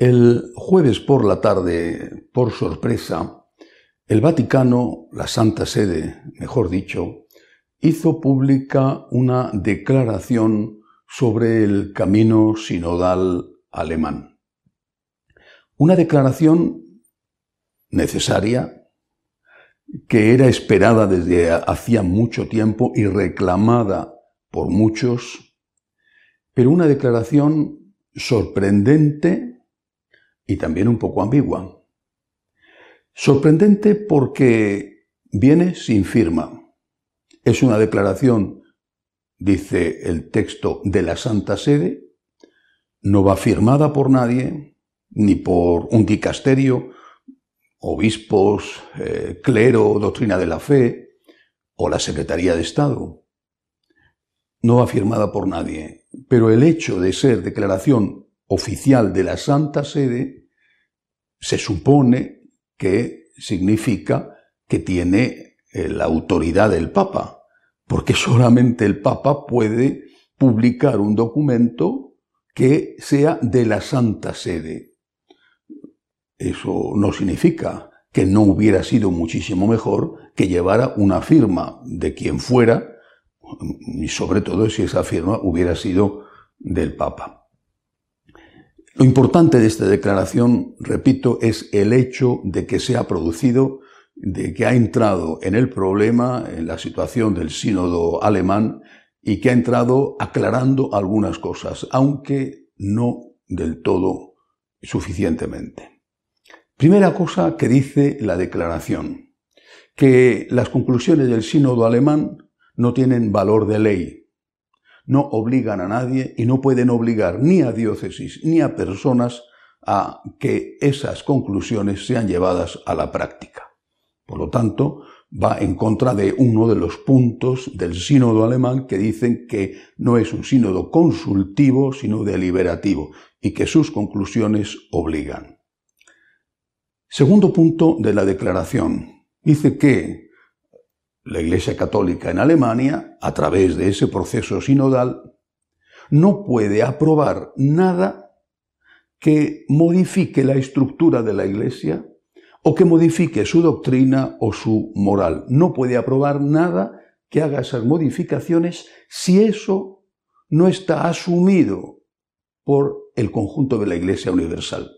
El jueves por la tarde, por sorpresa, el Vaticano, la Santa Sede, mejor dicho, hizo pública una declaración sobre el camino sinodal alemán. Una declaración necesaria, que era esperada desde hacía mucho tiempo y reclamada por muchos, pero una declaración sorprendente y también un poco ambigua. Sorprendente porque viene sin firma. Es una declaración, dice el texto de la Santa Sede, no va firmada por nadie, ni por un dicasterio, obispos, eh, clero, doctrina de la fe o la Secretaría de Estado. No va firmada por nadie, pero el hecho de ser declaración oficial de la Santa Sede se supone que significa que tiene eh, la autoridad del Papa, porque solamente el Papa puede publicar un documento que sea de la Santa Sede. Eso no significa que no hubiera sido muchísimo mejor que llevara una firma de quien fuera, y sobre todo si esa firma hubiera sido del Papa. Lo importante de esta declaración, repito, es el hecho de que se ha producido, de que ha entrado en el problema, en la situación del sínodo alemán, y que ha entrado aclarando algunas cosas, aunque no del todo suficientemente. Primera cosa que dice la declaración, que las conclusiones del sínodo alemán no tienen valor de ley, no obligan a nadie y no pueden obligar ni a diócesis ni a personas a que esas conclusiones sean llevadas a la práctica. Por lo tanto, va en contra de uno de los puntos del sínodo alemán que dicen que no es un sínodo consultivo, sino deliberativo, y que sus conclusiones obligan. Segundo punto de la declaración. Dice que la Iglesia Católica en Alemania, a través de ese proceso sinodal, no puede aprobar nada que modifique la estructura de la Iglesia o que modifique su doctrina o su moral. No puede aprobar nada que haga esas modificaciones si eso no está asumido por el conjunto de la Iglesia Universal.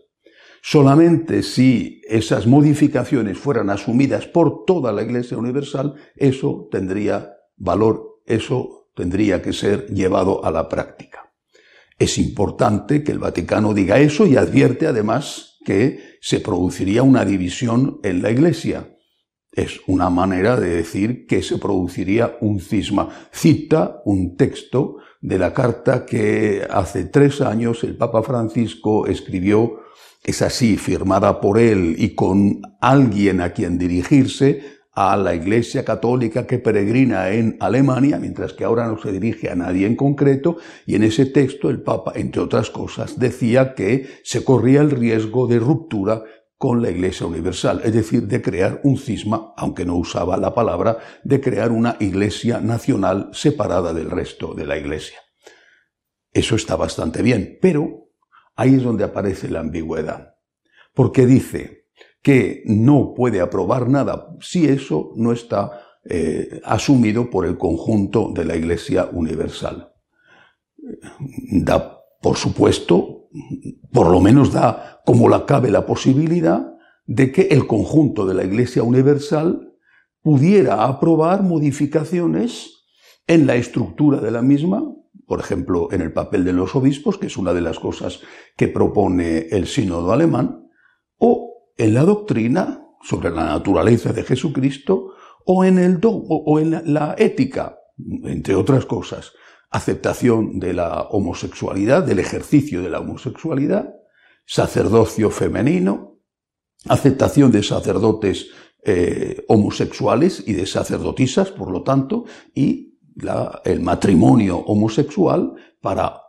Solamente si esas modificaciones fueran asumidas por toda la Iglesia Universal, eso tendría valor, eso tendría que ser llevado a la práctica. Es importante que el Vaticano diga eso y advierte además que se produciría una división en la Iglesia. Es una manera de decir que se produciría un cisma. Cita un texto de la carta que hace tres años el Papa Francisco escribió es así, firmada por él y con alguien a quien dirigirse, a la Iglesia Católica que peregrina en Alemania, mientras que ahora no se dirige a nadie en concreto, y en ese texto el Papa, entre otras cosas, decía que se corría el riesgo de ruptura con la Iglesia Universal, es decir, de crear un cisma, aunque no usaba la palabra, de crear una Iglesia nacional separada del resto de la Iglesia. Eso está bastante bien, pero Ahí es donde aparece la ambigüedad. Porque dice que no puede aprobar nada si eso no está eh, asumido por el conjunto de la Iglesia Universal. Da, por supuesto, por lo menos da como la cabe la posibilidad de que el conjunto de la Iglesia Universal pudiera aprobar modificaciones en la estructura de la misma por ejemplo, en el papel de los obispos, que es una de las cosas que propone el sínodo alemán, o en la doctrina sobre la naturaleza de Jesucristo, o en, el o en la ética, entre otras cosas, aceptación de la homosexualidad, del ejercicio de la homosexualidad, sacerdocio femenino, aceptación de sacerdotes eh, homosexuales y de sacerdotisas, por lo tanto, y el matrimonio homosexual para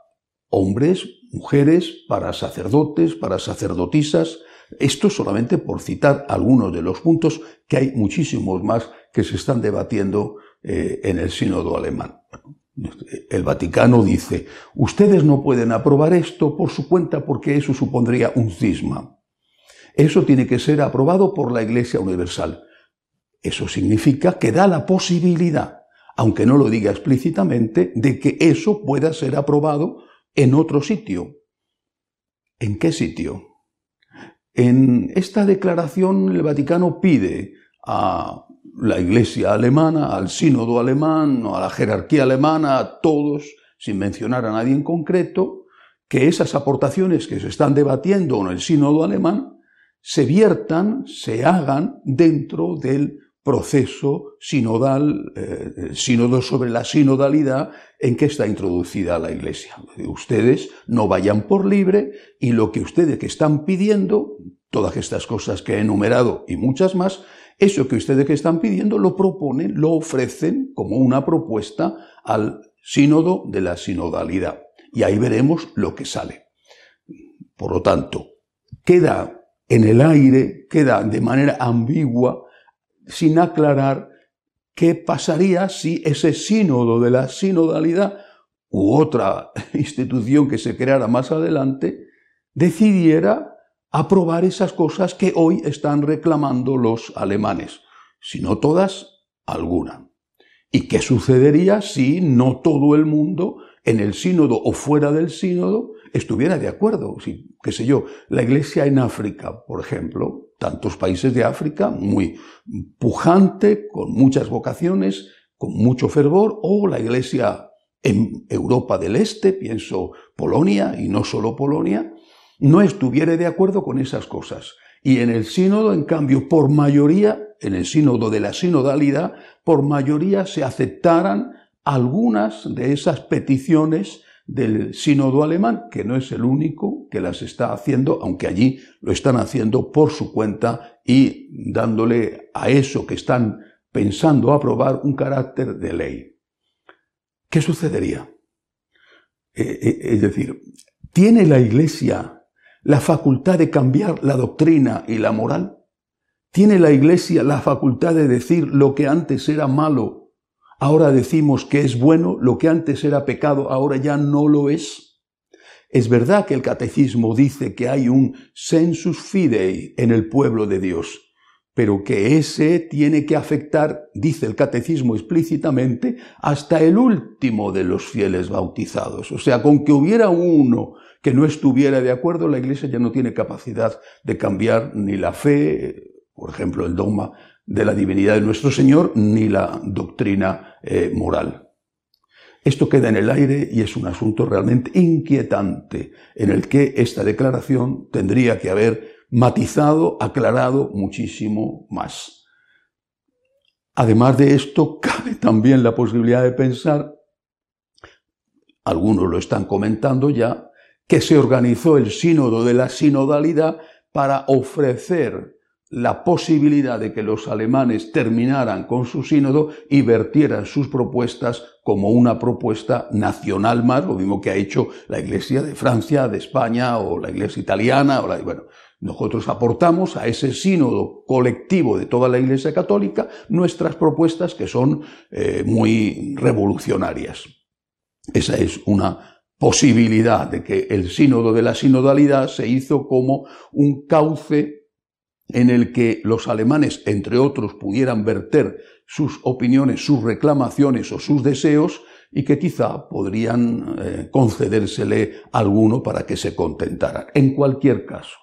hombres, mujeres, para sacerdotes, para sacerdotisas. Esto solamente por citar algunos de los puntos, que hay muchísimos más que se están debatiendo eh, en el sínodo alemán. El Vaticano dice, ustedes no pueden aprobar esto por su cuenta porque eso supondría un cisma. Eso tiene que ser aprobado por la Iglesia Universal. Eso significa que da la posibilidad, aunque no lo diga explícitamente, de que eso pueda ser aprobado en otro sitio. ¿En qué sitio? En esta declaración el Vaticano pide a la Iglesia alemana, al sínodo alemán, a la jerarquía alemana, a todos, sin mencionar a nadie en concreto, que esas aportaciones que se están debatiendo en el sínodo alemán se viertan, se hagan dentro del proceso sinodal, eh, sínodo sobre la sinodalidad en que está introducida la Iglesia. Ustedes no vayan por libre y lo que ustedes que están pidiendo, todas estas cosas que he enumerado y muchas más, eso que ustedes que están pidiendo lo proponen, lo ofrecen como una propuesta al sínodo de la sinodalidad. Y ahí veremos lo que sale. Por lo tanto, queda en el aire, queda de manera ambigua sin aclarar qué pasaría si ese sínodo de la sinodalidad u otra institución que se creara más adelante decidiera aprobar esas cosas que hoy están reclamando los alemanes, si no todas, alguna. ¿Y qué sucedería si no todo el mundo en el sínodo o fuera del sínodo estuviera de acuerdo? Si, qué sé yo, la iglesia en África, por ejemplo, tantos países de África, muy pujante, con muchas vocaciones, con mucho fervor, o la iglesia en Europa del Este, pienso Polonia y no solo Polonia, no estuviera de acuerdo con esas cosas. Y en el sínodo, en cambio, por mayoría, en el sínodo de la sinodalidad, por mayoría se aceptaran algunas de esas peticiones del sínodo alemán, que no es el único que las está haciendo, aunque allí lo están haciendo por su cuenta y dándole a eso que están pensando aprobar un carácter de ley. ¿Qué sucedería? Eh, eh, es decir, ¿tiene la Iglesia la facultad de cambiar la doctrina y la moral? ¿Tiene la Iglesia la facultad de decir lo que antes era malo Ahora decimos que es bueno, lo que antes era pecado, ahora ya no lo es. Es verdad que el catecismo dice que hay un sensus fidei en el pueblo de Dios, pero que ese tiene que afectar, dice el catecismo explícitamente, hasta el último de los fieles bautizados. O sea, con que hubiera uno que no estuviera de acuerdo, la Iglesia ya no tiene capacidad de cambiar ni la fe, por ejemplo, el dogma de la divinidad de nuestro Señor ni la doctrina eh, moral. Esto queda en el aire y es un asunto realmente inquietante en el que esta declaración tendría que haber matizado, aclarado muchísimo más. Además de esto, cabe también la posibilidad de pensar, algunos lo están comentando ya, que se organizó el sínodo de la sinodalidad para ofrecer la posibilidad de que los alemanes terminaran con su sínodo y vertieran sus propuestas como una propuesta nacional más, lo mismo que ha hecho la Iglesia de Francia, de España o la Iglesia italiana. O la, bueno, nosotros aportamos a ese sínodo colectivo de toda la Iglesia católica nuestras propuestas que son eh, muy revolucionarias. Esa es una posibilidad de que el sínodo de la sinodalidad se hizo como un cauce en el que los alemanes, entre otros, pudieran verter sus opiniones, sus reclamaciones o sus deseos y que quizá podrían eh, concedérsele alguno para que se contentaran. En cualquier caso,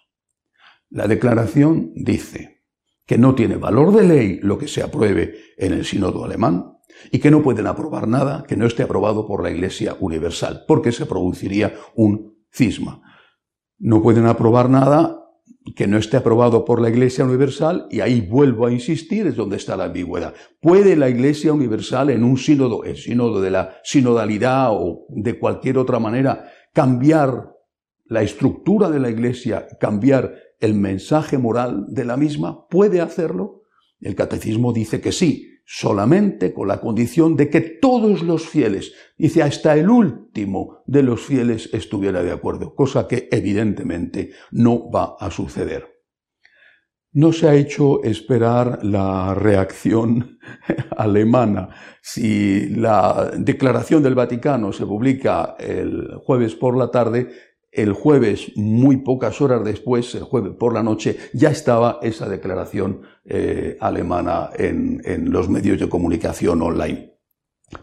la declaración dice que no tiene valor de ley lo que se apruebe en el sínodo alemán y que no pueden aprobar nada que no esté aprobado por la Iglesia Universal, porque se produciría un cisma. No pueden aprobar nada que no esté aprobado por la Iglesia Universal, y ahí vuelvo a insistir, es donde está la ambigüedad. ¿Puede la Iglesia Universal en un sínodo, el sínodo de la sinodalidad o de cualquier otra manera, cambiar la estructura de la Iglesia, cambiar el mensaje moral de la misma? ¿Puede hacerlo? El catecismo dice que sí, solamente con la condición de que todos los fieles, dice hasta el último de los fieles estuviera de acuerdo, cosa que evidentemente no va a suceder. No se ha hecho esperar la reacción alemana. Si la declaración del Vaticano se publica el jueves por la tarde, el jueves, muy pocas horas después, el jueves por la noche, ya estaba esa declaración eh, alemana en, los medios de comunicación online,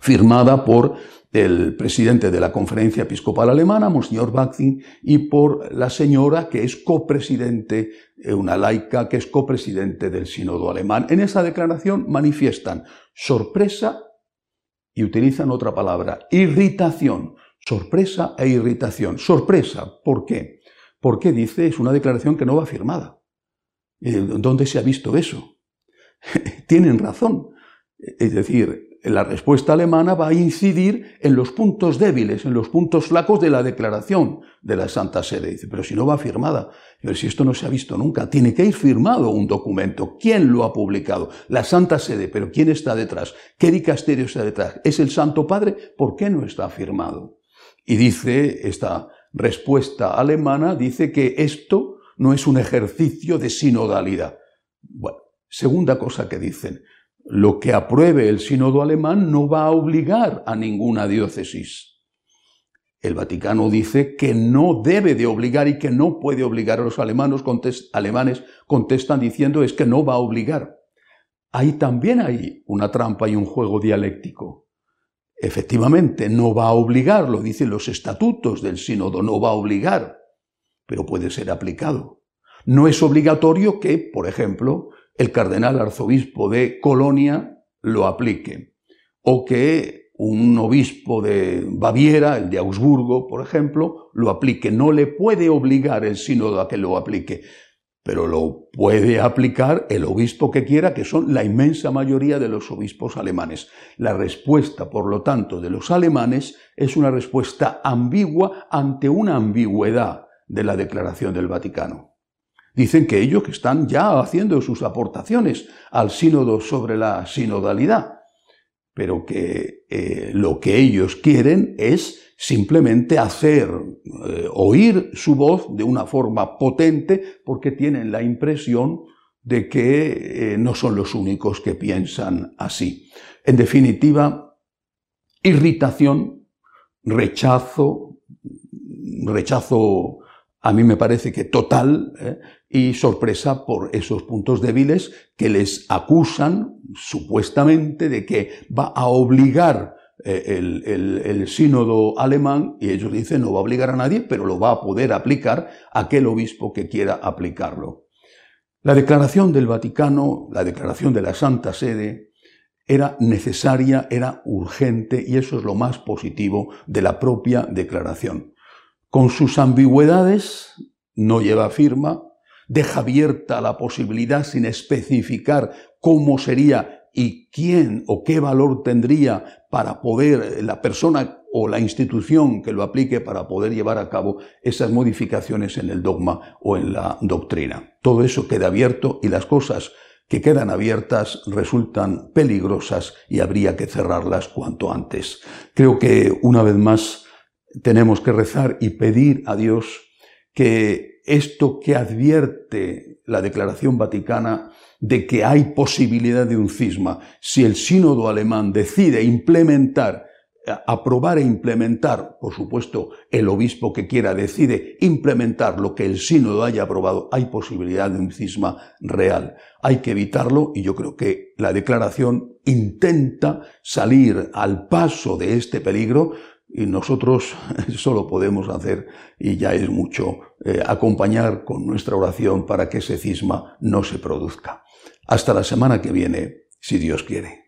firmada por el presidente de la Conferencia Episcopal Alemana, Monsignor Bachtin, y por la señora que es copresidente, eh, una laica que es copresidente del Sínodo Alemán. En esa declaración manifiestan sorpresa y utilizan otra palabra, irritación. Sorpresa e irritación. Sorpresa, ¿por qué? Porque dice, es una declaración que no va firmada. Eh, ¿Dónde se ha visto eso? Tienen razón. Es decir, la respuesta alemana va a incidir en los puntos débiles, en los puntos flacos de la declaración de la Santa Sede. Dice, pero si no va firmada, pero si esto no se ha visto nunca, tiene que ir firmado un documento. ¿Quién lo ha publicado? La Santa Sede, pero ¿quién está detrás? ¿Qué dicasterio está detrás? ¿Es el Santo Padre? ¿Por qué no está firmado? Y dice esta respuesta alemana, dice que esto no es un ejercicio de sinodalidad. Bueno, segunda cosa que dicen, lo que apruebe el sínodo alemán no va a obligar a ninguna diócesis. El Vaticano dice que no debe de obligar y que no puede obligar a los alemanes, alemanes contestan diciendo es que no va a obligar. Ahí también hay una trampa y un juego dialéctico. Efectivamente, no va a obligar, lo dicen los estatutos del sínodo, no va a obligar, pero puede ser aplicado. No es obligatorio que, por ejemplo, el cardenal arzobispo de Colonia lo aplique, o que un obispo de Baviera, el de Augsburgo, por ejemplo, lo aplique. No le puede obligar el sínodo a que lo aplique, pero lo puede aplicar el obispo que quiera, que son la inmensa mayoría de los obispos alemanes. La respuesta, por lo tanto, de los alemanes es una respuesta ambigua ante una ambigüedad de la Declaración del Vaticano. Dicen que ellos están ya haciendo sus aportaciones al sínodo sobre la sinodalidad, pero que eh, lo que ellos quieren es simplemente hacer eh, oír su voz de una forma potente porque tienen la impresión de que eh, no son los únicos que piensan así. En definitiva, irritación, rechazo, rechazo a mí me parece que total, ¿eh? y sorpresa por esos puntos débiles que les acusan supuestamente de que va a obligar eh, el, sínodo alemán, y ellos dicen no va a obligar a nadie, pero lo va a poder aplicar aquel obispo que quiera aplicarlo. La declaración del Vaticano, la declaración de la Santa Sede, era necesaria, era urgente, y eso es lo más positivo de la propia declaración. Con sus ambigüedades, no lleva firma, deja abierta la posibilidad sin especificar cómo sería y quién o qué valor tendría para poder la persona o la institución que lo aplique para poder llevar a cabo esas modificaciones en el dogma o en la doctrina. Todo eso queda abierto y las cosas que quedan abiertas resultan peligrosas y habría que cerrarlas cuanto antes. Creo que una vez más tenemos que rezar y pedir a Dios que esto que advierte la Declaración Vaticana de que hay posibilidad de un cisma, si el sínodo alemán decide implementar, aprobar e implementar, por supuesto, el obispo que quiera decide implementar lo que el sínodo haya aprobado, hay posibilidad de un cisma real. Hay que evitarlo y yo creo que la declaración intenta salir al paso de este peligro y nosotros solo podemos hacer, y ya es mucho, eh, acompañar con nuestra oración para que ese cisma no se produzca. Hasta la semana que viene, si Dios quiere.